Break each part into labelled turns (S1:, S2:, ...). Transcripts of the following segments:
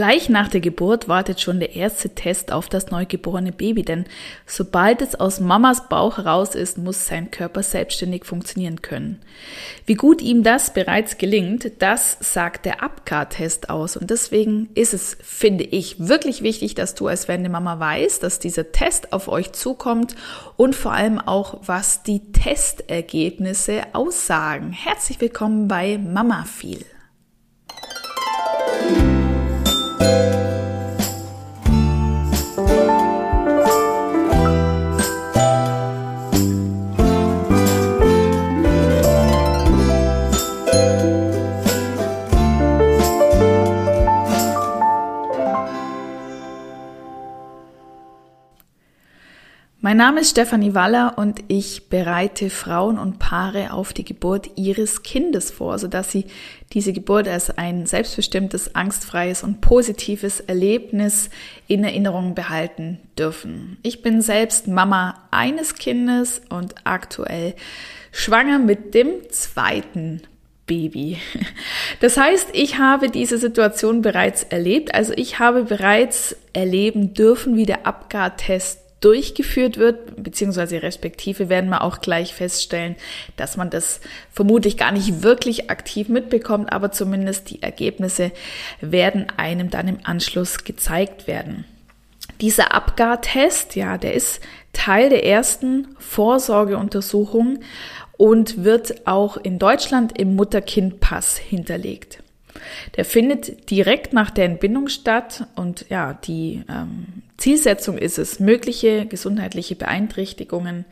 S1: Gleich nach der Geburt wartet schon der erste Test auf das neugeborene Baby, denn sobald es aus Mamas Bauch heraus ist, muss sein Körper selbstständig funktionieren können. Wie gut ihm das bereits gelingt, das sagt der Abgar-Test aus und deswegen ist es, finde ich, wirklich wichtig, dass du als werdende Mama weißt, dass dieser Test auf euch zukommt und vor allem auch, was die Testergebnisse aussagen. Herzlich willkommen bei Mama viel. thank you Name ist Stefanie Waller und ich bereite Frauen und Paare auf die Geburt ihres Kindes vor, sodass sie diese Geburt als ein selbstbestimmtes, angstfreies und positives Erlebnis in Erinnerung behalten dürfen. Ich bin selbst Mama eines Kindes und aktuell schwanger mit dem zweiten Baby. Das heißt, ich habe diese Situation bereits erlebt. Also ich habe bereits erleben dürfen, wie der Abgartest durchgeführt wird, beziehungsweise respektive werden wir auch gleich feststellen, dass man das vermutlich gar nicht wirklich aktiv mitbekommt, aber zumindest die Ergebnisse werden einem dann im Anschluss gezeigt werden. Dieser Abgar-Test, ja, der ist Teil der ersten Vorsorgeuntersuchung und wird auch in Deutschland im Mutter-Kind-Pass hinterlegt. Der findet direkt nach der Entbindung statt und ja, die ähm, Zielsetzung ist es, mögliche gesundheitliche Beeinträchtigungen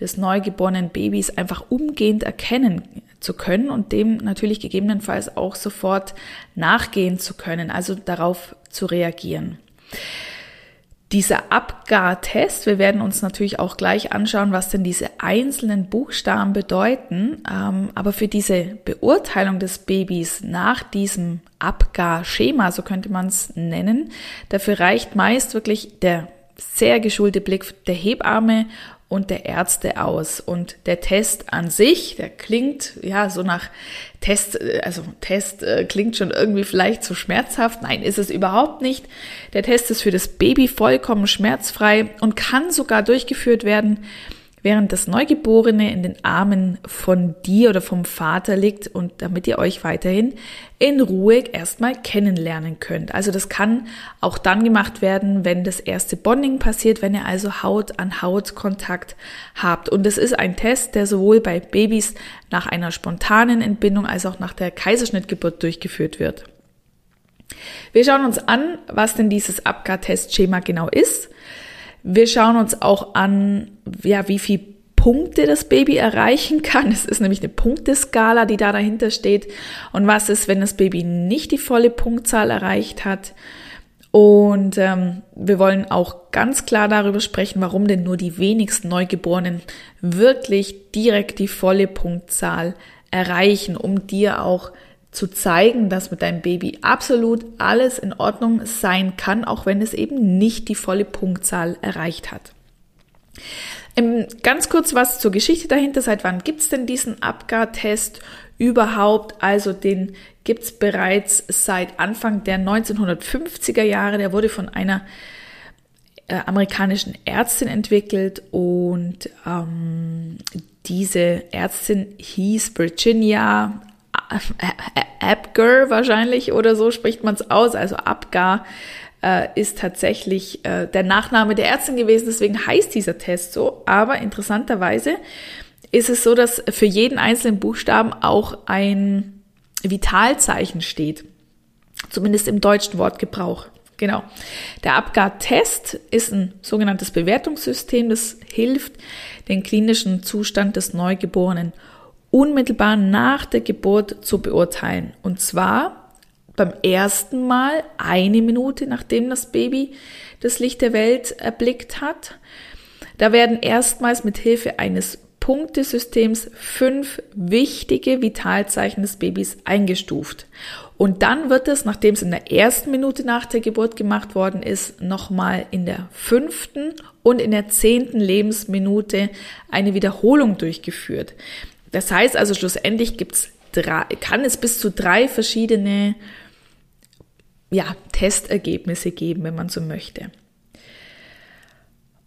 S1: des neugeborenen Babys einfach umgehend erkennen zu können und dem natürlich gegebenenfalls auch sofort nachgehen zu können, also darauf zu reagieren. Dieser Abgar-Test, wir werden uns natürlich auch gleich anschauen, was denn diese einzelnen Buchstaben bedeuten. Ähm, aber für diese Beurteilung des Babys nach diesem Abgar-Schema, so könnte man es nennen, dafür reicht meist wirklich der sehr geschulte Blick der Hebamme und der Ärzte aus. Und der Test an sich, der klingt ja so nach Test, äh, also Test äh, klingt schon irgendwie vielleicht zu schmerzhaft. Nein, ist es überhaupt nicht. Der Test ist für das Baby vollkommen schmerzfrei und kann sogar durchgeführt werden, während das Neugeborene in den Armen von dir oder vom Vater liegt und damit ihr euch weiterhin in Ruhe erstmal kennenlernen könnt. Also das kann auch dann gemacht werden, wenn das erste Bonding passiert, wenn ihr also Haut an Haut Kontakt habt. Und es ist ein Test, der sowohl bei Babys nach einer spontanen Entbindung als auch nach der Kaiserschnittgeburt durchgeführt wird. Wir schauen uns an, was denn dieses Abgar-Testschema genau ist. Wir schauen uns auch an, ja, wie viel Punkte das Baby erreichen kann. Es ist nämlich eine Punkteskala, die da dahinter steht. Und was ist, wenn das Baby nicht die volle Punktzahl erreicht hat? Und ähm, wir wollen auch ganz klar darüber sprechen, warum denn nur die wenigsten Neugeborenen wirklich direkt die volle Punktzahl erreichen, um dir auch zu zeigen, dass mit deinem Baby absolut alles in Ordnung sein kann, auch wenn es eben nicht die volle Punktzahl erreicht hat. Ähm, ganz kurz was zur Geschichte dahinter. Seit wann gibt's denn diesen Abgar-Test überhaupt? Also den gibt's bereits seit Anfang der 1950er Jahre. Der wurde von einer äh, amerikanischen Ärztin entwickelt und ähm, diese Ärztin hieß Virginia Abgar wahrscheinlich oder so spricht man es aus. Also Abgar äh, ist tatsächlich äh, der Nachname der Ärztin gewesen, deswegen heißt dieser Test so. Aber interessanterweise ist es so, dass für jeden einzelnen Buchstaben auch ein Vitalzeichen steht. Zumindest im deutschen Wortgebrauch. Genau. Der Abgar-Test ist ein sogenanntes Bewertungssystem, das hilft, den klinischen Zustand des Neugeborenen unmittelbar nach der Geburt zu beurteilen. Und zwar beim ersten Mal eine Minute, nachdem das Baby das Licht der Welt erblickt hat. Da werden erstmals mit Hilfe eines Punktesystems fünf wichtige Vitalzeichen des Babys eingestuft. Und dann wird es, nachdem es in der ersten Minute nach der Geburt gemacht worden ist, nochmal in der fünften und in der zehnten Lebensminute eine Wiederholung durchgeführt. Das heißt also schlussendlich gibt's drei, kann es bis zu drei verschiedene ja, Testergebnisse geben, wenn man so möchte.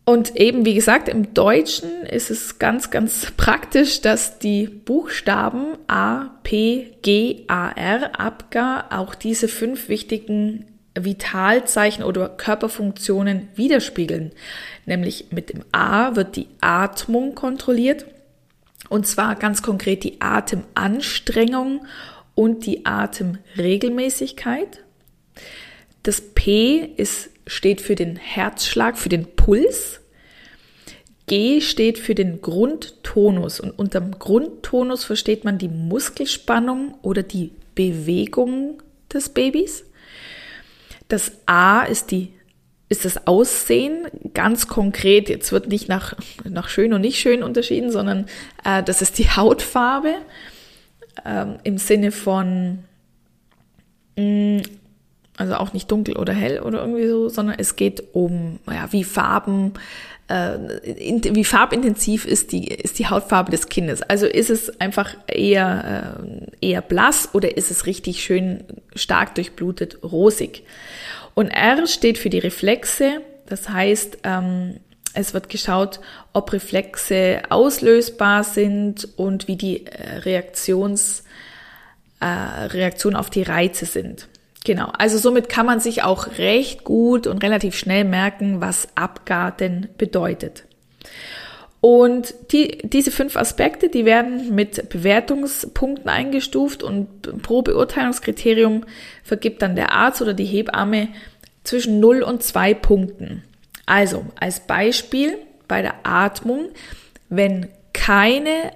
S1: Und eben, wie gesagt, im Deutschen ist es ganz, ganz praktisch, dass die Buchstaben A, P, G, A, R, Abgar, auch diese fünf wichtigen Vitalzeichen oder Körperfunktionen widerspiegeln. Nämlich mit dem A wird die Atmung kontrolliert. Und zwar ganz konkret die Atemanstrengung und die Atemregelmäßigkeit. Das P ist steht für den Herzschlag, für den Puls. G steht für den Grundtonus und unter dem Grundtonus versteht man die Muskelspannung oder die Bewegung des Babys. Das A ist die ist das Aussehen ganz konkret. Jetzt wird nicht nach, nach schön und nicht schön unterschieden, sondern äh, das ist die Hautfarbe ähm, im Sinne von mh, mm, also auch nicht dunkel oder hell oder irgendwie so, sondern es geht um, ja, wie Farben, äh, wie farbintensiv ist die, ist die Hautfarbe des Kindes. Also ist es einfach eher, äh, eher blass oder ist es richtig schön stark durchblutet, rosig. Und R steht für die Reflexe. Das heißt, ähm, es wird geschaut, ob Reflexe auslösbar sind und wie die äh, Reaktions, äh, Reaktion auf die Reize sind. Genau, also somit kann man sich auch recht gut und relativ schnell merken, was Abgarten bedeutet. Und die, diese fünf Aspekte, die werden mit Bewertungspunkten eingestuft und pro Beurteilungskriterium vergibt dann der Arzt oder die Hebamme zwischen 0 und 2 Punkten. Also als Beispiel bei der Atmung, wenn keine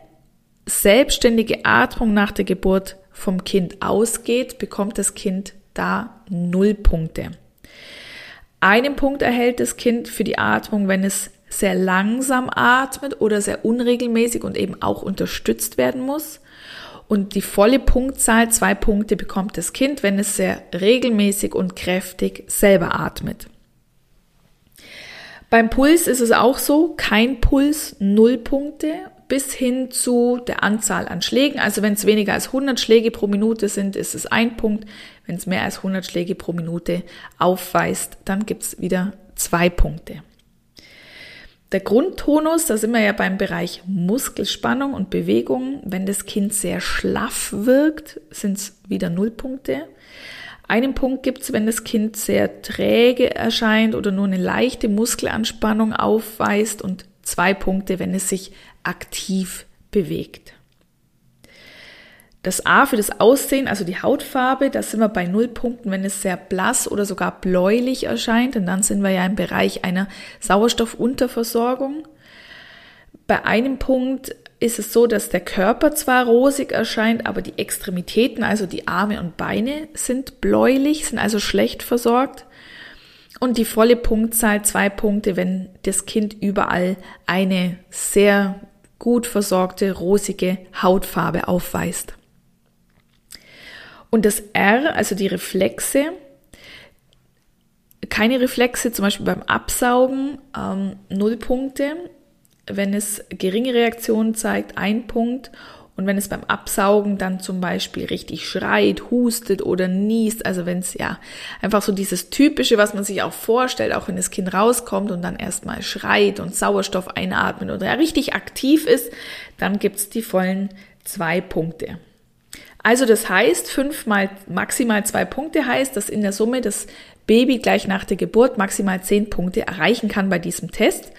S1: selbstständige Atmung nach der Geburt vom Kind ausgeht, bekommt das Kind da null Punkte. Einen Punkt erhält das Kind für die Atmung, wenn es sehr langsam atmet oder sehr unregelmäßig und eben auch unterstützt werden muss. Und die volle Punktzahl, zwei Punkte, bekommt das Kind, wenn es sehr regelmäßig und kräftig selber atmet. Beim Puls ist es auch so, kein Puls, null Punkte bis hin zu der Anzahl an Schlägen. Also wenn es weniger als 100 Schläge pro Minute sind, ist es ein Punkt. Wenn es mehr als 100 Schläge pro Minute aufweist, dann gibt es wieder zwei Punkte. Der Grundtonus, da sind wir ja beim Bereich Muskelspannung und Bewegung. Wenn das Kind sehr schlaff wirkt, sind es wieder null Punkte. Einen Punkt gibt es, wenn das Kind sehr träge erscheint oder nur eine leichte Muskelanspannung aufweist und zwei Punkte, wenn es sich aktiv bewegt. Das A für das Aussehen, also die Hautfarbe, da sind wir bei null Punkten, wenn es sehr blass oder sogar bläulich erscheint. Und dann sind wir ja im Bereich einer Sauerstoffunterversorgung. Bei einem Punkt ist es so, dass der Körper zwar rosig erscheint, aber die Extremitäten, also die Arme und Beine, sind bläulich, sind also schlecht versorgt. Und die volle Punktzahl zwei Punkte, wenn das Kind überall eine sehr gut versorgte, rosige Hautfarbe aufweist. Und das R, also die Reflexe, keine Reflexe, zum Beispiel beim Absaugen, ähm, null Punkte. Wenn es geringe Reaktionen zeigt, ein Punkt. Und wenn es beim Absaugen dann zum Beispiel richtig schreit, hustet oder niest, also wenn es ja einfach so dieses typische, was man sich auch vorstellt, auch wenn das Kind rauskommt und dann erstmal schreit und Sauerstoff einatmet oder ja richtig aktiv ist, dann gibt's die vollen zwei Punkte. Also das heißt, fünf mal maximal zwei Punkte heißt, dass in der Summe das Baby gleich nach der Geburt maximal zehn Punkte erreichen kann bei diesem Test.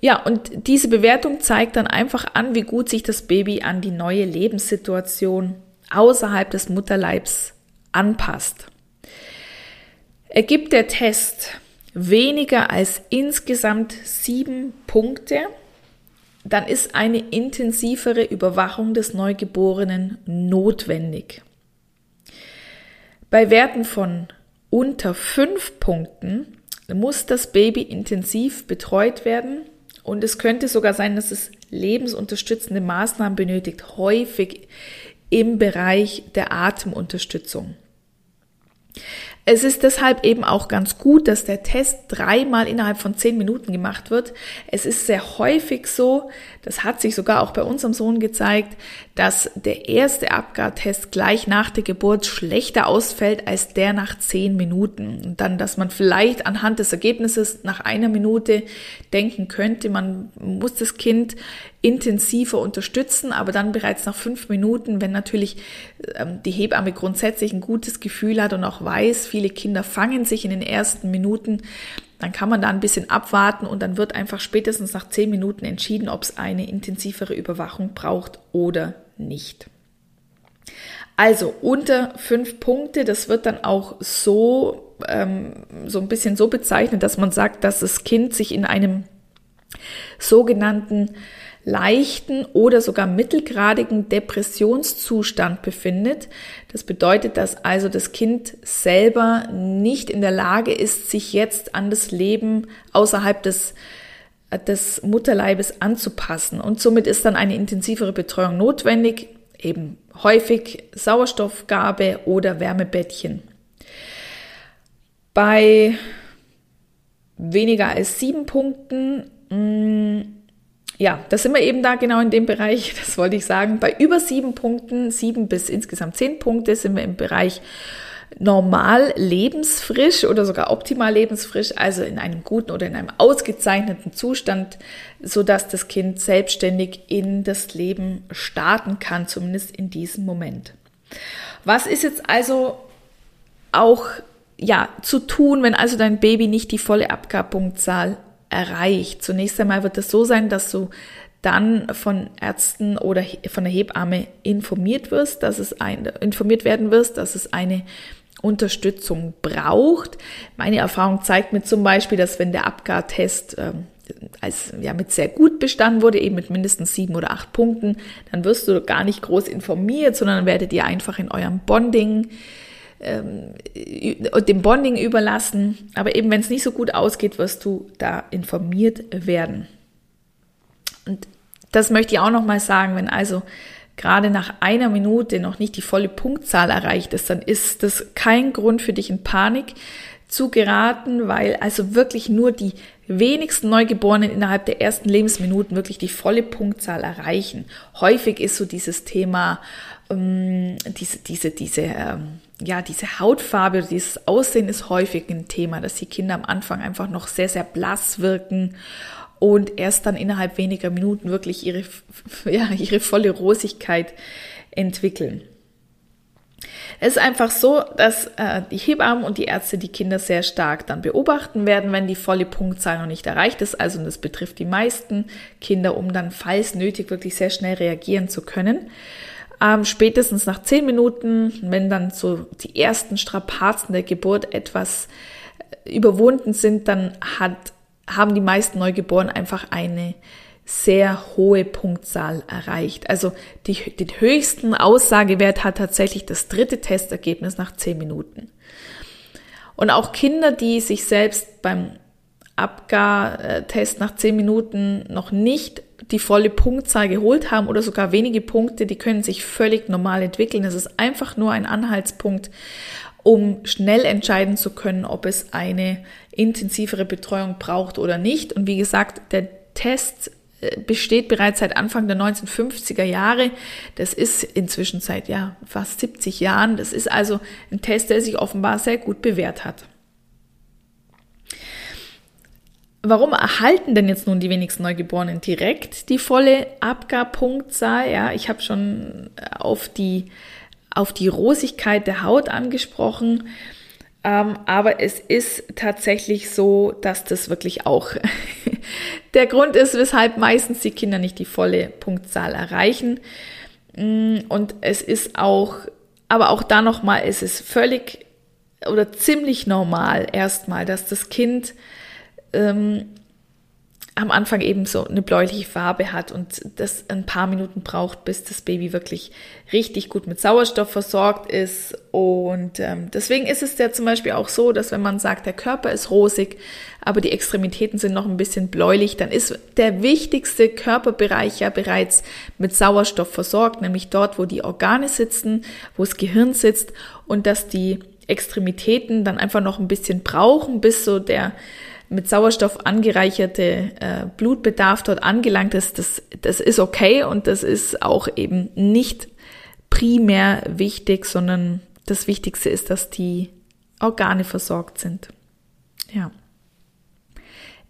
S1: Ja, und diese Bewertung zeigt dann einfach an, wie gut sich das Baby an die neue Lebenssituation außerhalb des Mutterleibs anpasst. Ergibt der Test weniger als insgesamt sieben Punkte, dann ist eine intensivere Überwachung des Neugeborenen notwendig. Bei Werten von unter fünf Punkten muss das Baby intensiv betreut werden und es könnte sogar sein, dass es lebensunterstützende Maßnahmen benötigt, häufig im Bereich der Atemunterstützung. Es ist deshalb eben auch ganz gut, dass der Test dreimal innerhalb von zehn Minuten gemacht wird. Es ist sehr häufig so, das hat sich sogar auch bei unserem Sohn gezeigt, dass der erste Abgartest gleich nach der Geburt schlechter ausfällt als der nach zehn Minuten. Und dann, dass man vielleicht anhand des Ergebnisses nach einer Minute denken könnte, man muss das Kind intensiver unterstützen, aber dann bereits nach fünf Minuten, wenn natürlich ähm, die Hebamme grundsätzlich ein gutes Gefühl hat und auch weiß, viele Kinder fangen sich in den ersten Minuten, dann kann man da ein bisschen abwarten und dann wird einfach spätestens nach zehn Minuten entschieden, ob es eine intensivere Überwachung braucht oder nicht. Also unter fünf Punkte, das wird dann auch so, ähm, so ein bisschen so bezeichnet, dass man sagt, dass das Kind sich in einem sogenannten leichten oder sogar mittelgradigen Depressionszustand befindet. Das bedeutet, dass also das Kind selber nicht in der Lage ist, sich jetzt an das Leben außerhalb des des Mutterleibes anzupassen. Und somit ist dann eine intensivere Betreuung notwendig, eben häufig Sauerstoffgabe oder Wärmebettchen. Bei weniger als sieben Punkten mh, mm, ja, da sind wir eben da genau in dem Bereich, das wollte ich sagen. Bei über sieben Punkten, sieben bis insgesamt zehn Punkte sind wir im Bereich normal lebensfrisch oder sogar optimal lebensfrisch, also in einem guten oder in einem ausgezeichneten Zustand, so dass das Kind selbstständig in das Leben starten kann, zumindest in diesem Moment. Was ist jetzt also auch ja zu tun, wenn also dein Baby nicht die volle Abgabpunktzahl erreicht. Zunächst einmal wird es so sein, dass du dann von Ärzten oder von der Hebamme informiert wirst, dass es ein, informiert werden wirst, dass es eine Unterstützung braucht. Meine Erfahrung zeigt mir zum Beispiel, dass wenn der Abgar-Test ähm, als ja mit sehr gut bestanden wurde, eben mit mindestens sieben oder acht Punkten, dann wirst du gar nicht groß informiert, sondern werdet ihr einfach in eurem Bonding ähm, dem Bonding überlassen. Aber eben, wenn es nicht so gut ausgeht, wirst du da informiert werden. Und das möchte ich auch nochmal sagen, wenn also gerade nach einer Minute noch nicht die volle Punktzahl erreicht ist, dann ist das kein Grund für dich in Panik zu geraten, weil also wirklich nur die wenigsten Neugeborenen innerhalb der ersten Lebensminuten wirklich die volle Punktzahl erreichen. Häufig ist so dieses Thema, ähm, diese, diese, diese, ähm, ja, diese Hautfarbe dieses Aussehen ist häufig ein Thema, dass die Kinder am Anfang einfach noch sehr, sehr blass wirken und erst dann innerhalb weniger Minuten wirklich ihre, ja, ihre volle Rosigkeit entwickeln. Es ist einfach so, dass äh, die Hebammen und die Ärzte die Kinder sehr stark dann beobachten werden, wenn die volle Punktzahl noch nicht erreicht ist. Also das betrifft die meisten Kinder, um dann falls nötig wirklich sehr schnell reagieren zu können. Ähm, spätestens nach zehn Minuten, wenn dann so die ersten Strapazen der Geburt etwas äh, überwunden sind, dann hat, haben die meisten Neugeborenen einfach eine sehr hohe Punktzahl erreicht. Also die, den höchsten Aussagewert hat tatsächlich das dritte Testergebnis nach zehn Minuten. Und auch Kinder, die sich selbst beim Abgar-Test nach zehn Minuten noch nicht die volle Punktzahl geholt haben oder sogar wenige Punkte, die können sich völlig normal entwickeln. Es ist einfach nur ein Anhaltspunkt, um schnell entscheiden zu können, ob es eine intensivere Betreuung braucht oder nicht. Und wie gesagt, der Test äh, besteht bereits seit Anfang der 1950er Jahre. Das ist inzwischen seit ja, fast 70 Jahren. Das ist also ein Test, der sich offenbar sehr gut bewährt hat. Warum erhalten denn jetzt nun die wenigsten Neugeborenen direkt die volle Abgabpunktzahl? Ja, ich habe schon auf die, auf die Rosigkeit der Haut angesprochen. Ähm, aber es ist tatsächlich so, dass das wirklich auch der Grund ist, weshalb meistens die Kinder nicht die volle Punktzahl erreichen. Mm, und es ist auch, aber auch da nochmal, es ist völlig oder ziemlich normal erstmal, dass das Kind ähm, am Anfang eben so eine bläuliche Farbe hat und das ein paar Minuten braucht, bis das Baby wirklich richtig gut mit Sauerstoff versorgt ist. Und ähm, deswegen ist es ja zum Beispiel auch so, dass wenn man sagt, der Körper ist rosig, aber die Extremitäten sind noch ein bisschen bläulich, dann ist der wichtigste Körperbereich ja bereits mit Sauerstoff versorgt, nämlich dort, wo die Organe sitzen, wo das Gehirn sitzt und dass die Extremitäten dann einfach noch ein bisschen brauchen, bis so der mit Sauerstoff angereicherte äh, Blutbedarf dort angelangt ist, das, das ist okay und das ist auch eben nicht primär wichtig, sondern das Wichtigste ist, dass die Organe versorgt sind. Ja.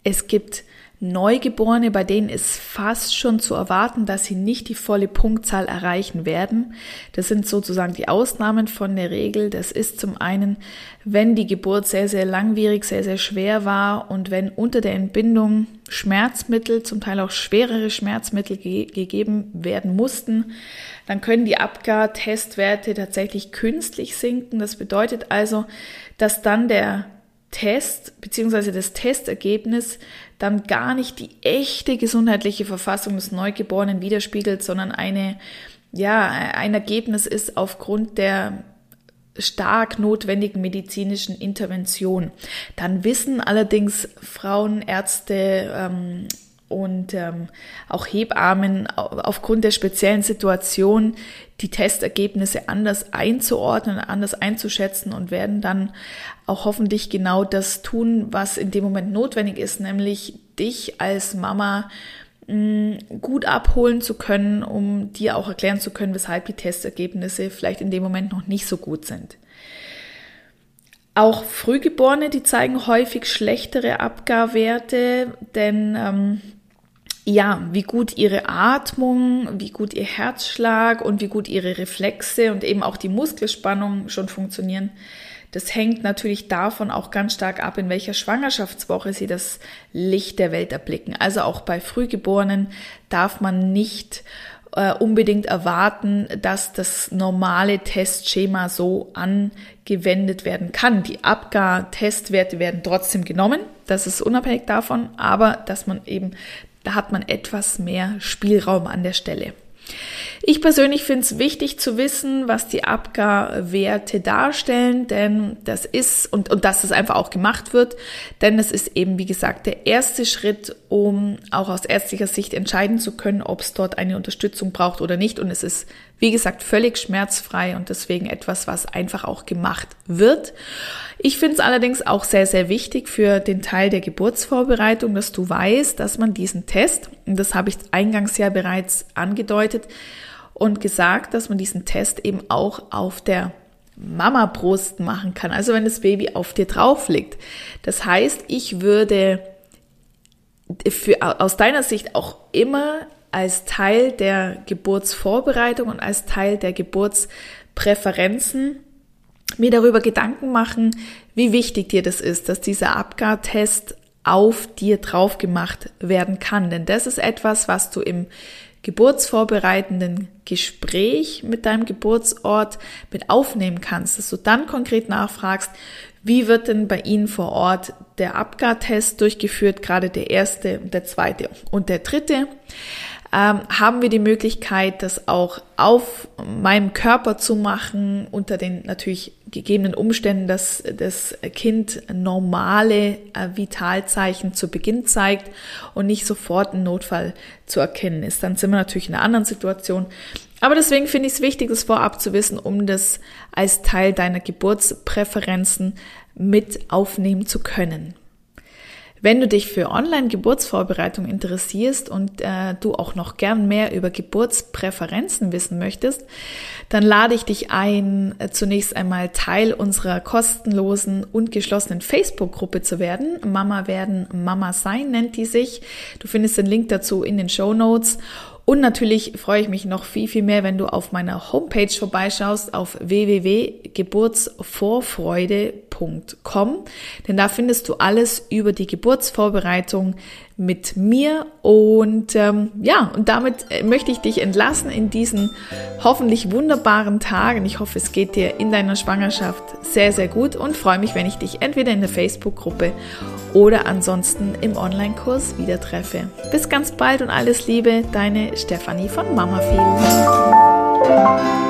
S1: Es gibt Neugeborene, bei denen ist fast schon zu erwarten, dass sie nicht die volle Punktzahl erreichen werden. Das sind sozusagen die Ausnahmen von der Regel. Das ist zum einen, wenn die Geburt sehr, sehr langwierig, sehr, sehr schwer war und wenn unter der Entbindung Schmerzmittel, zum Teil auch schwerere Schmerzmittel ge gegeben werden mussten, dann können die Abgar-Testwerte tatsächlich künstlich sinken. Das bedeutet also, dass dann der Test bzw. das Testergebnis dann gar nicht die echte gesundheitliche Verfassung des Neugeborenen widerspiegelt, sondern eine, ja, ein Ergebnis ist aufgrund der stark notwendigen medizinischen Intervention. Dann wissen allerdings Frauen, Ärzte, ähm, und ähm, auch Hebammen aufgrund der speziellen Situation die Testergebnisse anders einzuordnen, anders einzuschätzen und werden dann auch hoffentlich genau das tun, was in dem Moment notwendig ist, nämlich dich als Mama mm, gut abholen zu können, um dir auch erklären zu können, weshalb die Testergebnisse vielleicht in dem Moment noch nicht so gut sind. Auch Frühgeborene, die zeigen häufig schlechtere Abgarwerte, denn ähm, ja, wie gut ihre Atmung, wie gut ihr Herzschlag und wie gut ihre Reflexe und eben auch die Muskelspannung schon funktionieren. Das hängt natürlich davon auch ganz stark ab, in welcher Schwangerschaftswoche sie das Licht der Welt erblicken. Also auch bei Frühgeborenen darf man nicht äh, unbedingt erwarten, dass das normale Testschema so angewendet werden kann. Die Abgar-Testwerte werden trotzdem genommen, das ist unabhängig davon, aber dass man eben da hat man etwas mehr Spielraum an der Stelle. Ich persönlich finde es wichtig zu wissen, was die Abgarwerte darstellen, denn das ist und, und dass es einfach auch gemacht wird, denn es ist eben, wie gesagt, der erste Schritt, um auch aus ärztlicher Sicht entscheiden zu können, ob es dort eine Unterstützung braucht oder nicht. Und es ist, wie gesagt, völlig schmerzfrei und deswegen etwas, was einfach auch gemacht wird. Ich finde es allerdings auch sehr, sehr wichtig für den Teil der Geburtsvorbereitung, dass du weißt, dass man diesen Test, und das habe ich eingangs ja bereits angedeutet und gesagt, dass man diesen Test eben auch auf der Mama-Brust machen kann, also wenn das Baby auf dir drauf liegt. Das heißt, ich würde für, aus deiner Sicht auch immer als Teil der Geburtsvorbereitung und als Teil der Geburtspräferenzen mir darüber Gedanken machen, wie wichtig dir das ist, dass dieser Abgar-Test auf dir drauf gemacht werden kann. Denn das ist etwas, was du im geburtsvorbereitenden Gespräch mit deinem Geburtsort mit aufnehmen kannst, dass du dann konkret nachfragst, wie wird denn bei Ihnen vor Ort der Abgar-Test durchgeführt, gerade der erste, der zweite und der dritte? Ähm, haben wir die Möglichkeit, das auch auf meinem Körper zu machen, unter den natürlich gegebenen Umständen, dass das Kind normale äh, Vitalzeichen zu Beginn zeigt und nicht sofort ein Notfall zu erkennen ist. Dann sind wir natürlich in einer anderen Situation. Aber deswegen finde ich es wichtig, das vorab zu wissen, um das als Teil deiner Geburtspräferenzen mit aufnehmen zu können. Wenn du dich für Online-Geburtsvorbereitung interessierst und äh, du auch noch gern mehr über Geburtspräferenzen wissen möchtest, dann lade ich dich ein, äh, zunächst einmal Teil unserer kostenlosen und geschlossenen Facebook-Gruppe zu werden. Mama werden, Mama sein nennt die sich. Du findest den Link dazu in den Show Notes. Und natürlich freue ich mich noch viel, viel mehr, wenn du auf meiner Homepage vorbeischaust auf www.geburtsvorfreude.com, denn da findest du alles über die Geburtsvorbereitung mit mir und ähm, ja, und damit äh, möchte ich dich entlassen in diesen hoffentlich wunderbaren Tagen. Ich hoffe, es geht dir in deiner Schwangerschaft sehr, sehr gut und freue mich, wenn ich dich entweder in der Facebook-Gruppe oder ansonsten im Online-Kurs wieder treffe. Bis ganz bald und alles Liebe, deine Stefanie von Mama Feel.